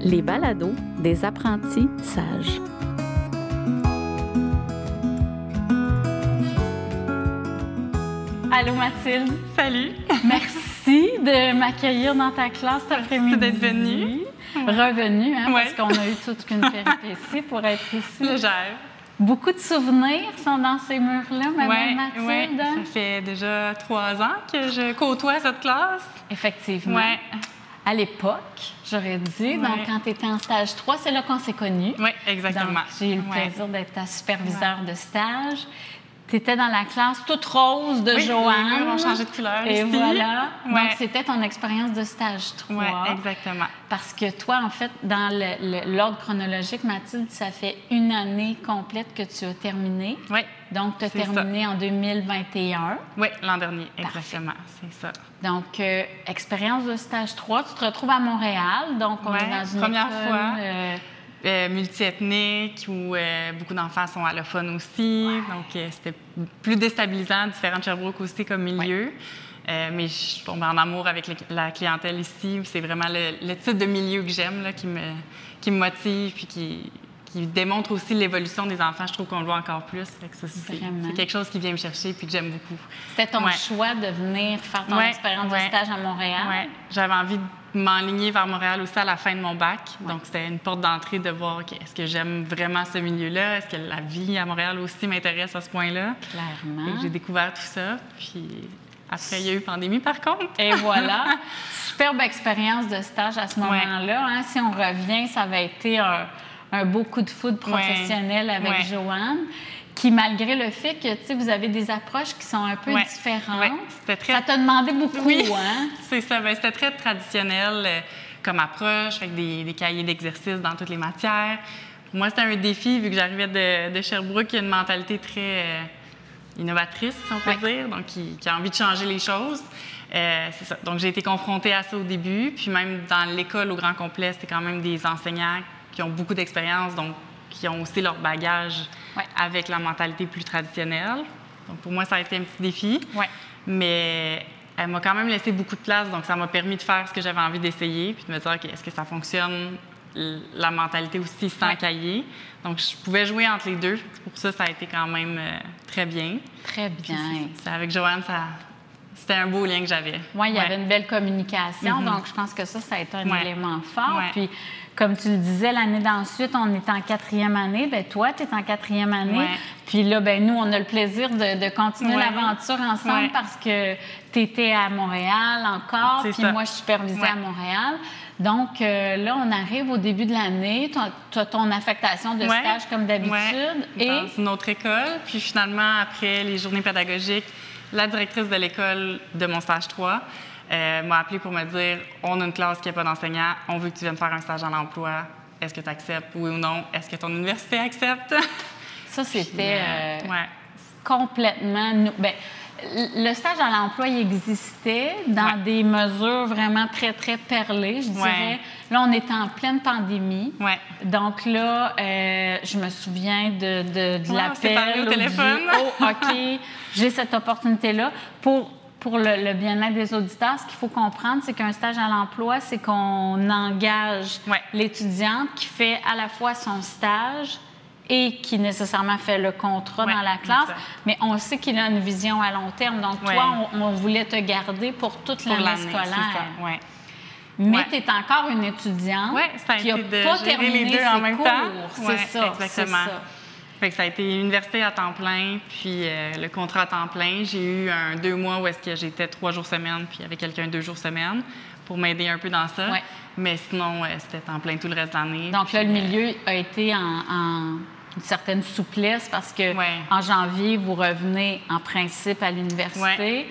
les balados des apprentis sages. Allô Mathilde. Salut. Merci de m'accueillir dans ta classe cet après-midi. d'être venue. Revenue, hein, Ouais. parce qu'on a eu toute une péripétie pour être ici. Légère. Beaucoup de souvenirs sont dans ces murs-là, ma belle ouais. Mathilde. Ça fait déjà trois ans que je côtoie cette classe. Effectivement. Ouais. À l'époque, j'aurais dit, donc quand tu étais en stage 3, c'est là qu'on s'est connus. Oui, exactement. J'ai eu le Ouais. plaisir d'être ta superviseur de stage. Tu étais dans la classe toute rose de Oui, Joanne. les murs ont changé de couleur Et ici. voilà. Donc, c'était ton expérience de stage 3. Oui, exactement. Parce que toi, en fait, dans l'ordre chronologique, Mathilde, ça fait une année complète que tu as terminé. Oui, Donc, tu as ça. terminé en 2021. oui, l'an dernier, exactement. C'est ça. Donc, euh, expérience de stage 3, tu te retrouves à Montréal. Donc, on Ouais, est dans une première école, fois. euh, Euh, multiethnique où euh, beaucoup d'enfants sont allophones aussi. Donc, euh, c'était plus déstabilisant, différent de Sherbrooke aussi comme milieu. Mais je suis tombée en amour avec les- la clientèle ici. C'est vraiment le, le type de milieu que j'aime, qui me, qui me motive puis qui, qui démontre aussi l'évolution des enfants. Je trouve qu'on le voit encore plus. Que c'est, quelque chose qui vient me chercher puis que j'aime beaucoup. C'était ton Ouais. choix de venir faire ton Ouais, expérience de stage à Montréal? J'avais envie de m'enligner vers Montréal aussi à la fin de mon bac. Donc, c'était une porte d'entrée de voir est-ce que j'aime vraiment ce milieu-là? Est-ce que la vie à Montréal aussi m'intéresse à ce point-là? Clairement. J'ai découvert tout ça. Puis après, il y a eu pandémie, par contre. Et voilà. Superbe expérience de stage à ce moment-là. hein. Si on revient, ça avait été un, un beau coup de foudre professionnel avec Ouais. Joanne, qui, malgré le fait que tu sais, vous avez des approches qui sont un peu Ouais. différentes, Ouais. C'était très ça t'a demandé beaucoup. Oui, Hein? c'est ça. Ben, c'était très traditionnel euh, comme approche, avec des, des cahiers d'exercices dans toutes les matières. Pour moi, c'était un défi, vu que j'arrivais de, de Sherbrooke, qui a une mentalité très euh, innovatrice, si on peut Ouais. dire, donc qui, qui a envie de changer les choses. Euh, c'est ça. Donc, j'ai été confrontée à ça au début. Puis même dans l'école au grand complet, c'était quand même des enseignants qui ont beaucoup d'expérience, donc qui ont aussi leur bagage Ouais. avec la mentalité plus traditionnelle. Donc, pour moi, ça a été un petit défi. Ouais. Mais elle m'a quand même laissé beaucoup de place, donc ça m'a permis de faire ce que j'avais envie d'essayer, puis de me dire, OK, est-ce que ça fonctionne, la mentalité aussi sans Ouais. cahier? Donc, je pouvais jouer entre les deux. Pour ça, ça a été quand même euh, très bien. Très Puis bien. c'est- avec Joanne, ça, c'était un beau lien que j'avais. Oui, il y Ouais. avait une belle communication, Mhm. donc je pense que ça, ça a été un Ouais. élément fort. Ouais. Puis, comme tu le disais, l'année d'ensuite, on est en quatrième année. Bien, toi, tu es en quatrième année. Puis là, ben nous, on a le plaisir de, de continuer l'aventure ensemble parce que tu étais à Montréal encore, puis ça. moi, je supervisais à Montréal. Donc euh, là, on arrive au début de l'année. Tu as ton affectation de stage comme d'habitude. Et Dans une autre école. Puis finalement, après les journées pédagogiques, la directrice de l'école de mon stage 3 euh, m'a appelé pour me dire on a une classe qui n'a pas d'enseignant, on veut que tu viennes faire un stage en emploi. Est-ce que tu acceptes, oui ou non? Est-ce que ton université accepte? ça, c'était euh, ouais. complètement. nou- Ben, le stage à l'emploi, existait dans Ouais. des mesures vraiment très, très perlées, je dirais. Ouais. Là, on était en pleine pandémie. Ouais. Donc là, euh, je me souviens de, de, de l'appel. au du, téléphone. Oh, OK, j'ai cette opportunité-là. Pour, pour le, le bien-être des auditeurs, ce qu'il faut comprendre, c'est qu'un stage à l'emploi, c'est qu'on engage l'étudiante qui fait à la fois son stage et qui nécessairement fait le contrat Ouais, dans la classe, exact. mais on sait qu'il a une vision à long terme. Donc, Ouais. toi, on, on voulait te garder pour toute l'année scolaire. ça. Ouais. Mais tu es encore une étudiante ça a qui n'a pas terminé les deux ses en même cours. temps. C'est ça, exactement. c'est ça. Fait que ça a été université à temps plein, puis euh, le contrat à temps plein. J'ai eu un deux mois où est-ce que j'étais trois jours semaine, puis avec quelqu'un deux jours semaine pour m'aider un peu dans ça. Mais sinon, euh, c'était temps plein tout le reste de l'année. Donc là, le euh, milieu a été en, en une certaine souplesse parce que Ouais. en janvier, vous revenez en principe à l'université. Ouais.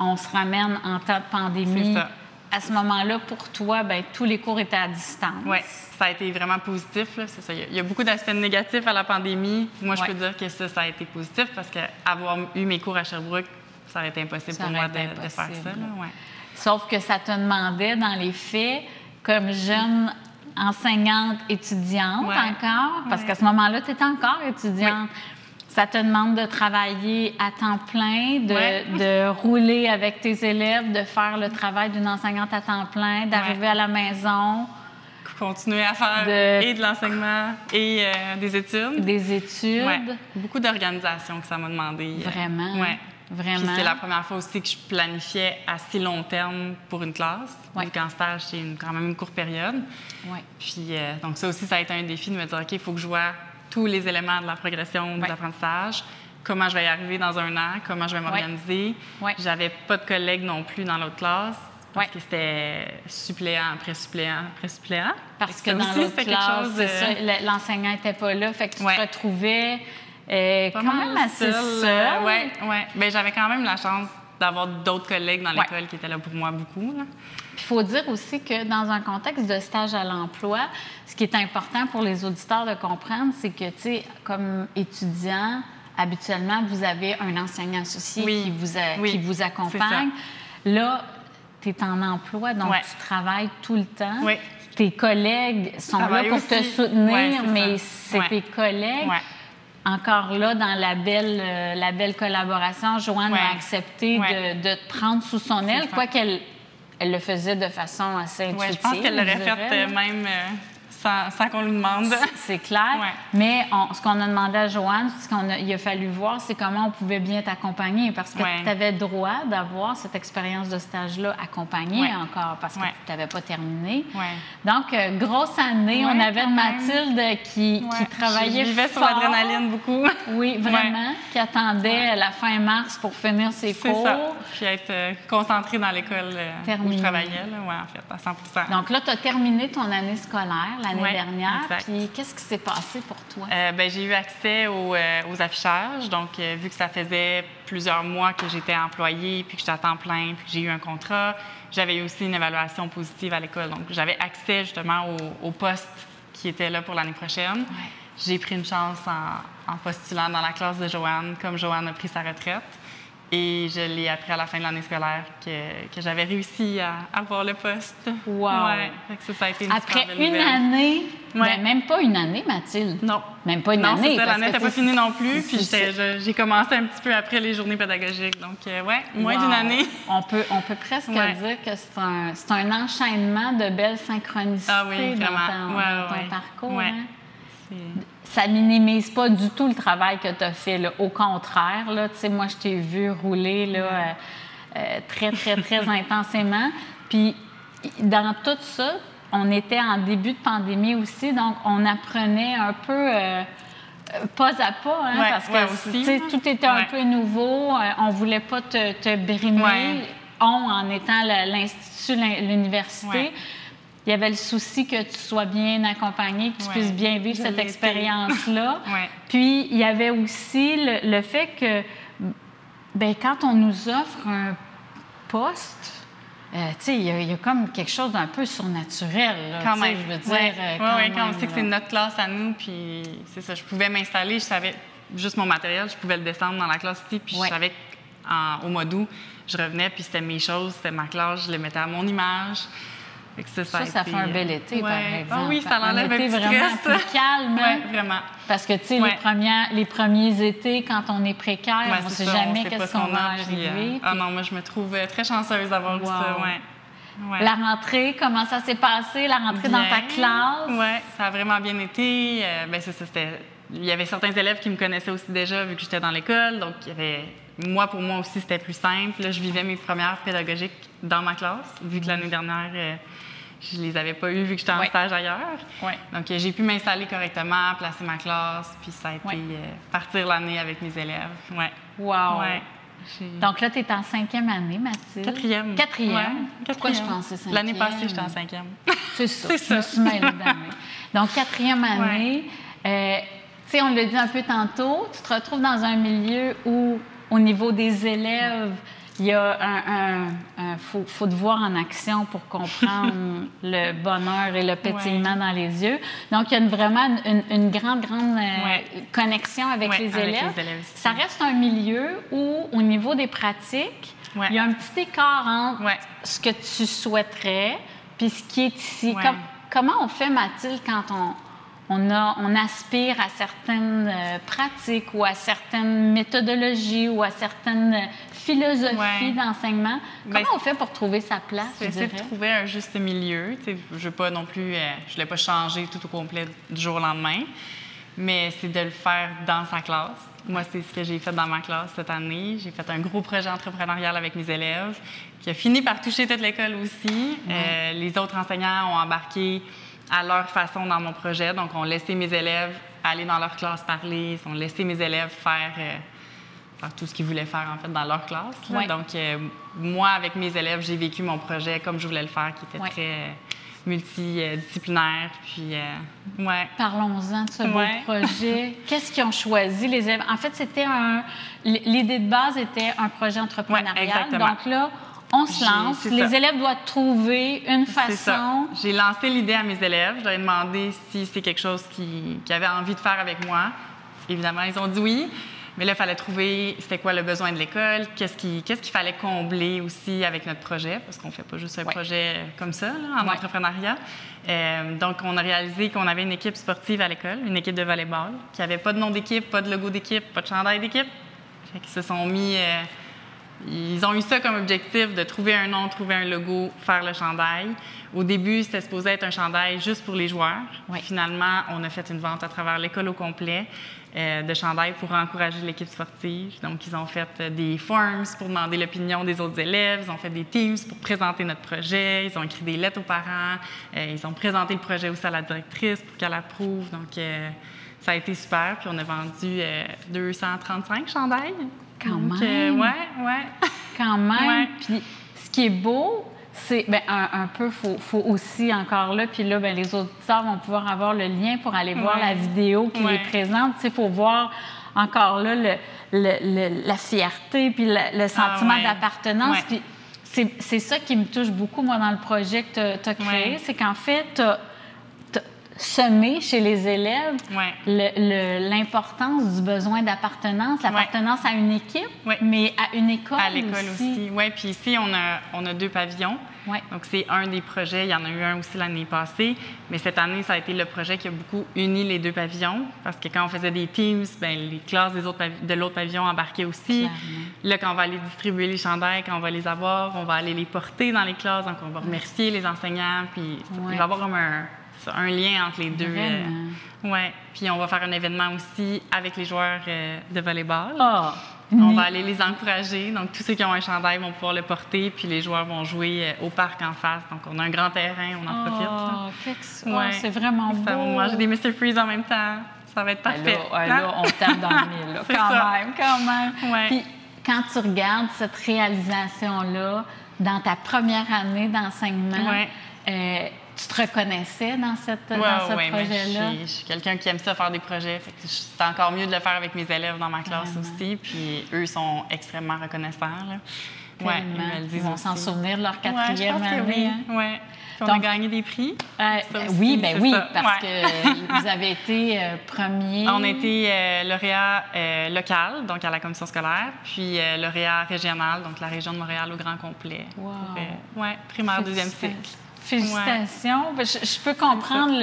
On se ramène en temps de pandémie. C'est ça. À ce moment-là, pour toi, ben, tous les cours étaient à distance. Oui, ça a été vraiment positif. c'est ça. Il y a- beaucoup d'aspects négatifs à la pandémie. Moi, je Ouais. peux dire que ça, ça a été positif parce qu'avoir eu mes cours à Sherbrooke, ça aurait été impossible Ça pour moi de, faire ça. là. Sauf que ça te demandait, dans les faits, comme jeune enseignante étudiante Ouais. encore, parce Ouais. qu'à ce moment-là, tu étais encore étudiante. Ça te demande de travailler à temps plein, de, Ouais. de rouler avec tes élèves, de faire le travail d'une enseignante à temps plein, d'arriver à la maison. continuer à faire De- et de l'enseignement et euh, des études. Des études. Beaucoup d'organisation que ça m'a demandé. euh, Vraiment? Vraiment. C'est la première fois aussi que je planifiais à si long terme pour une classe. Ouais. Vu qu'en stage, c'est quand même une courte période. Ouais. Puis euh, donc ça aussi, ça a été un défi de me dire, OK, il faut que je vois tous les éléments de la progression de Ouais. l'apprentissage, comment je vais y arriver dans un an, comment je vais m'organiser? J'avais pas de collègues non plus dans l'autre classe. Parce que c'était suppléant après suppléant après suppléant. Parce que dans l'autre classe, de- l'enseignant n'était pas là, fait que tu te retrouvais euh, quand même assez seule, seule. euh, ouais, ouais. Ben, j'avais quand même la chance d'avoir d'autres collègues dans Ouais. l'école qui étaient là pour moi beaucoup. Il faut dire aussi que dans un contexte de stage à l'emploi, ce qui est important pour les auditeurs de comprendre, c'est que, tu sais, comme étudiant, habituellement, vous avez un enseignant associé Oui. qui, vous a- Oui, qui vous accompagne. Là, tu es en emploi, donc Ouais. tu travailles tout le temps. Oui. Tes collègues sont là pour te soutenir, Ouais, mais c'est tes collègues. Encore là, dans la belle, euh, la belle collaboration, Joanne Ouais. a accepté Ouais. de, de te prendre sous son aile, ça. quoi qu'elle elle le faisait de façon assez intuitive. Ouais, je pense qu'elle l'aurait fait euh, même euh, sans, sans qu'on lui demande. C'est clair. Ouais. Mais on- ce qu'on a demandé à Joanne, ce qu'il a, il a fallu voir, c'est comment on pouvait bien t'accompagner parce que Ouais. tu avais droit d'avoir cette expérience de stage-là accompagnée Ouais. encore parce que tu n'avais pas terminé. Donc, euh, grosse année. On avait. Mathilde qui, travaillait Je vivais sur l'adrénaline beaucoup. Oui, vraiment. Qui attendait la fin mars pour finir ses cours. ça. Puis être euh, concentrée dans l'école euh, où je travaillais, là, en fait, à 100% Donc là, tu as terminé ton année scolaire l'année Ouais, dernière. exact. Puis qu'est-ce qui s'est passé pour toi? Euh, ben, j'ai eu accès aux, euh, aux affichages. Donc, euh, vu que ça faisait plusieurs mois que j'étais employée, puis que j'étais à temps plein, puis que j'ai eu un contrat, j'avais eu aussi une évaluation positive à l'école. Donc, j'avais accès justement au, au poste qui était là pour l'année prochaine. J'ai pris une chance en, en postulant dans la classe de Joanne, comme Joanne a pris sa retraite. Et je l'ai appris à la fin de l'année scolaire que, que j'avais réussi à avoir le poste. Wow. Ouais. Ça, ça a été une Après une nouvelle. année, Ouais. ben, même pas une année, Mathilde. Non. Même pas une non, année. l'année n'était pas finie non plus. Puis j'ai commencé un petit peu après les journées pédagogiques. Donc, euh, ouais, moins Wow. d'une année. On peut, on peut presque Ouais. dire que c'est un, un enchaînement de belles synchronicités Ah oui, dans ton, Ouais, dans ton ouais. parcours. Ouais. hein? Ça minimise pas du tout le travail que tu as fait. là. Au contraire, là, moi, je t'ai vu rouler là, euh, euh, très, très, très intensément. Puis, dans tout ça, on était en début de pandémie aussi, donc on apprenait un peu euh, pas à pas, hein, Ouais, parce que ouais, aussi. tout était un peu nouveau. on voulait pas te, te brimer. On, en étant l'institut, l'in- l'université. Il y avait le souci que tu sois bien accompagné, que tu Ouais. puisses bien vivre cette expérience-là. Ouais. Puis, il y avait aussi le, le fait que, ben, quand on nous offre un poste, euh, tu sais, il y, a- il y a comme quelque chose d'un peu surnaturel. là, Quand même. Je veux dire, Ouais. euh, Ouais, quand ouais, quand on sait que c'est notre classe à nous, puis c'est ça, je pouvais m'installer, je savais juste mon matériel, je pouvais le descendre dans la classe ici, puis je savais qu'au mois d'août, je revenais, puis c'était mes choses, c'était ma classe, je les mettais à mon image. Ça, Ça, ça fait un bel euh, été, par exemple. Ah oui, ça Un enlève un été petit vraiment stress. plus calme. hein? Ouais, vraiment. Parce que, tu sais, les, Ouais. premières, les premiers étés, quand on est précaire, Ouais, on ne sait ça, jamais qu'est-ce ce qu'on qu'on va puis, arriver. euh, Ah non, moi, je me trouve euh, très chanceuse d'avoir eu ça, ouais. La rentrée, comment ça s'est passé, la rentrée dans ta classe? Oui, ça a vraiment bien été. Euh, ben, c'est ça, c'était- Il y avait certains élèves qui me connaissaient aussi déjà vu que j'étais dans l'école. Donc, il y avait... moi, pour moi aussi, c'était plus simple. Là, je vivais mes premières pédagogiques dans ma classe, vu que l'année dernière, euh, je les avais pas eues vu que j'étais en Ouais. stage ailleurs. Ouais. Donc, euh, j'ai pu m'installer correctement, placer ma classe, puis ça a été Ouais. euh, partir l'année avec mes élèves. Ouais. Wow! Donc là, tu es en cinquième année, Mathilde. Quatrième. Quatrième. Ouais, Pourquoi je quatrième. pensais cinquième? L'année passée, j'étais en cinquième. C'est ça. C'est Je me ça. suis mêlée d'année. Donc, quatrième année. euh, tu sais, on l'a dit un peu tantôt, tu te retrouves dans un milieu où, au niveau des élèves, il y a un. un- un- faut, faut te voir en action pour comprendre le bonheur et le pétillement dans les yeux. Donc, il y a une- vraiment une, une grande, grande euh, Ouais. connexion avec, Ouais, les, avec élèves. les élèves aussi. Ça reste un milieu où, au niveau des pratiques, il y a un petit écart entre ce que tu souhaiterais puis ce qui est ici. Comment on fait, Mathilde, quand on, on, a, on aspire à certaines euh, pratiques ou à certaines méthodologies ou à certaines philosophies d'enseignement. Ben, Comment on fait pour trouver sa place? C'est de trouver un juste milieu. je ne veux pas non plus, euh, je ne l'ai pas changé tout au complet du jour au lendemain, mais c'est de le faire dans sa classe. Moi, c'est ce que j'ai fait dans ma classe cette année. J'ai fait un gros projet entrepreneurial avec mes élèves qui a fini par toucher toute l'école aussi. Euh, les autres enseignants ont embarqué à leur façon dans mon projet. Donc, on laissé mes élèves aller dans leur classe parler, ils ont laissé mes élèves faire, euh, faire tout ce qu'ils voulaient faire en fait dans leur classe. Donc, euh, moi, avec mes élèves, j'ai vécu mon projet comme je voulais le faire, qui était très multidisciplinaire. Puis, ouais. Parlons-en de ce beau projet. Qu'est-ce qu'ils ont choisi, les élèves? En fait, c'était un. L'idée de base était un projet entrepreneurial. Donc là, on se lance. Les élèves doivent trouver une façon. J'ai lancé l'idée à mes élèves. Je leur ai demandé si c'est quelque chose qu'ils avaient envie de faire avec moi. Évidemment, ils ont dit oui. Mais là, il fallait trouver c'était quoi le besoin de l'école, qu'est-ce qu'il fallait combler aussi avec notre projet, parce qu'on ne fait pas juste un projet comme ça en entrepreneuriat. Euh, donc, on a réalisé qu'on avait une équipe sportive à l'école, une équipe de volleyball, qui n'avait pas de nom d'équipe, pas de logo d'équipe, pas de chandail d'équipe. Ils se sont mis. Euh, ils ont eu ça comme objectif de trouver un nom, trouver un logo, faire le chandail. Au début, c'était supposé être un chandail juste pour les joueurs. Finalement, on a fait une vente à travers l'école au complet euh, de chandail pour encourager l'équipe sportive. Donc, ils ont fait euh, des forms pour demander l'opinion des autres élèves. Ils ont fait des teams pour présenter notre projet. Ils ont écrit des lettres aux parents. Euh, ils ont présenté le projet aussi à la directrice pour qu'elle approuve. Donc, ça a été super. Puis, on a vendu 235 chandails. Quand même. ouais, ouais. Quand même. Puis ce qui est beau, c'est ben, un, peu, il faut, faut, aussi encore là, puis là, ben, les auditeurs vont pouvoir avoir le lien pour aller voir la vidéo qui est présente. Il faut voir encore là le, le, la fierté, puis le, sentiment ah d'appartenance. Puis c'est ça qui me touche beaucoup, moi, dans le projet que tu as, créé, c'est qu'en fait, tu semer chez les élèves l'importance du besoin d'appartenance, l'appartenance à une équipe, mais à une école À l'école aussi. Oui, puis ici, on a, on a deux pavillons. Donc, c'est un des projets. Il y en a eu un aussi l'année passée. Mais cette année, ça a été le projet qui a beaucoup uni les deux pavillons. Parce que quand on faisait des teams, bien, les classes des autres de l'autre pavillon embarquaient aussi. Là, quand on va aller distribuer les chandails, quand on va les avoir, on va aller les porter dans les classes. Donc, on va remercier les enseignants. Puis, il va y avoir comme un un lien entre les deux. Euh, ouais. Puis on va faire un événement aussi avec les joueurs euh, de volleyball. Ah, on va aller les encourager. Donc, tous ceux qui ont un chandail vont pouvoir le porter, puis les joueurs vont jouer euh, au parc en face. Donc, on a un grand terrain, on en profite. Oh, c'est vraiment beau. Ça va manger des Mr. Freeze en même temps. Ça va être parfait. Là, là on tape dans le mille, quand même, quand même. Puis, quand tu regardes cette réalisation-là dans ta première année d'enseignement, tu te reconnaissais dans, cette, dans ce projet-là? Je suis, quelqu'un qui aime ça faire des projets. C'est encore mieux de le faire avec mes élèves dans ma classe aussi. Puis eux sont extrêmement reconnaissants. Là. ils, vont s'en souvenir de leur quatrième année. Oui. Hein? Ouais. on a gagné des prix. Euh, oui, ben oui, parce que vous avez été euh, premier. On a été euh, lauréat local, donc à la commission scolaire, puis lauréat régional, donc la région de Montréal au grand complet. Wow. ouais, primaire, deuxième cycle. Félicitations. Je, peux comprendre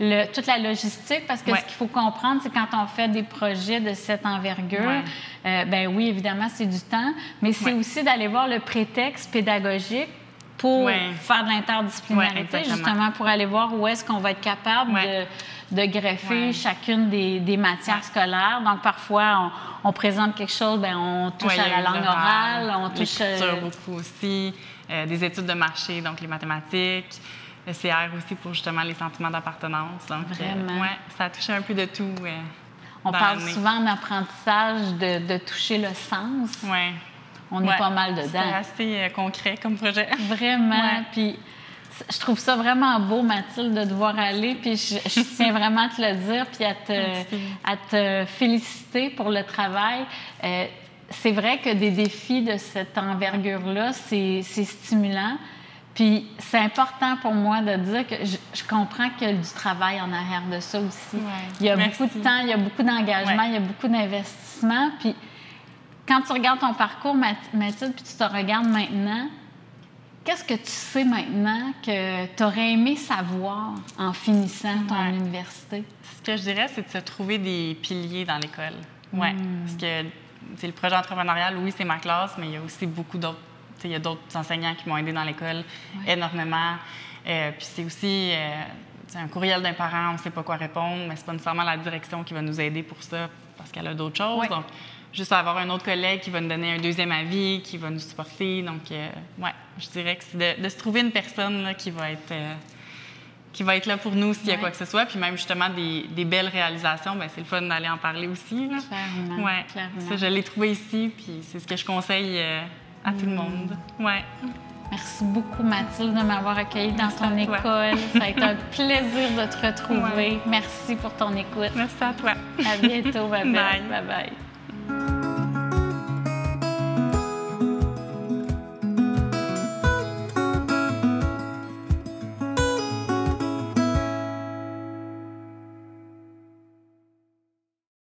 le, toute la logistique parce que ce qu'il faut comprendre, c'est quand on fait des projets de cette envergure, euh, ben oui, évidemment, c'est du temps, mais c'est aussi d'aller voir le prétexte pédagogique pour faire de l'interdisciplinarité, justement pour aller voir où est-ce qu'on va être capable de, greffer chacune des, matières scolaires. Donc, parfois, on, présente quelque chose, ben on touche à la langue orale, on touche... Euh, beaucoup aussi. Euh, des études de marché, donc les mathématiques, le CR aussi pour justement les sentiments d'appartenance. Donc, euh, Vraiment. ouais, ça a touché un peu de tout. Euh, On parle souvent d'apprentissage, de, de, toucher le sens. Oui. On est pas mal dedans. C'est assez concret comme projet. Vraiment. Puis je trouve ça vraiment beau, Mathilde, de devoir aller. Puis je, tiens vraiment à te le dire, puis à te, à te féliciter pour le travail c'est vrai que des défis de cette envergure-là, c'est stimulant. Puis c'est important pour moi de dire que je, comprends qu'il y a du travail en arrière de ça aussi. il y a beaucoup de temps, il y a beaucoup d'engagement, il y a beaucoup d'investissement. Puis quand tu regardes ton parcours, Mathilde, puis tu te regardes maintenant, qu'est-ce que tu sais maintenant que tu aurais aimé savoir en finissant ton Ouais. université? Ce que je dirais, c'est de se trouver des piliers dans l'école. Ouais. Parce que c'est le projet entrepreneurial, oui, c'est ma classe, mais il y a aussi beaucoup d'autres. Il y a d'autres enseignants qui m'ont aidé dans l'école énormément. Euh, puis c'est aussi euh, un courriel d'un parent, on ne sait pas quoi répondre, mais c'est pas nécessairement la direction qui va nous aider pour ça parce qu'elle a d'autres choses. Donc, juste avoir un autre collègue qui va nous donner un deuxième avis, qui va nous supporter. Donc, euh, ouais, je dirais que c'est de, de se trouver une personne là, qui va être. euh, qui va être là pour nous s'il y a quoi que ce soit. Puis même justement des, des belles réalisations, ben c'est le fun d'aller en parler aussi. Là. Clairement. Ouais, clairement. ça, je l'ai trouvé ici, puis c'est ce que je conseille euh, à tout le monde. Ouais. Merci beaucoup, Mathilde, de m'avoir accueillie dans ton école. Ça a été un plaisir de te retrouver. Ouais. Merci pour ton écoute. Merci à toi. À bientôt, belle. Bye. Bye bye.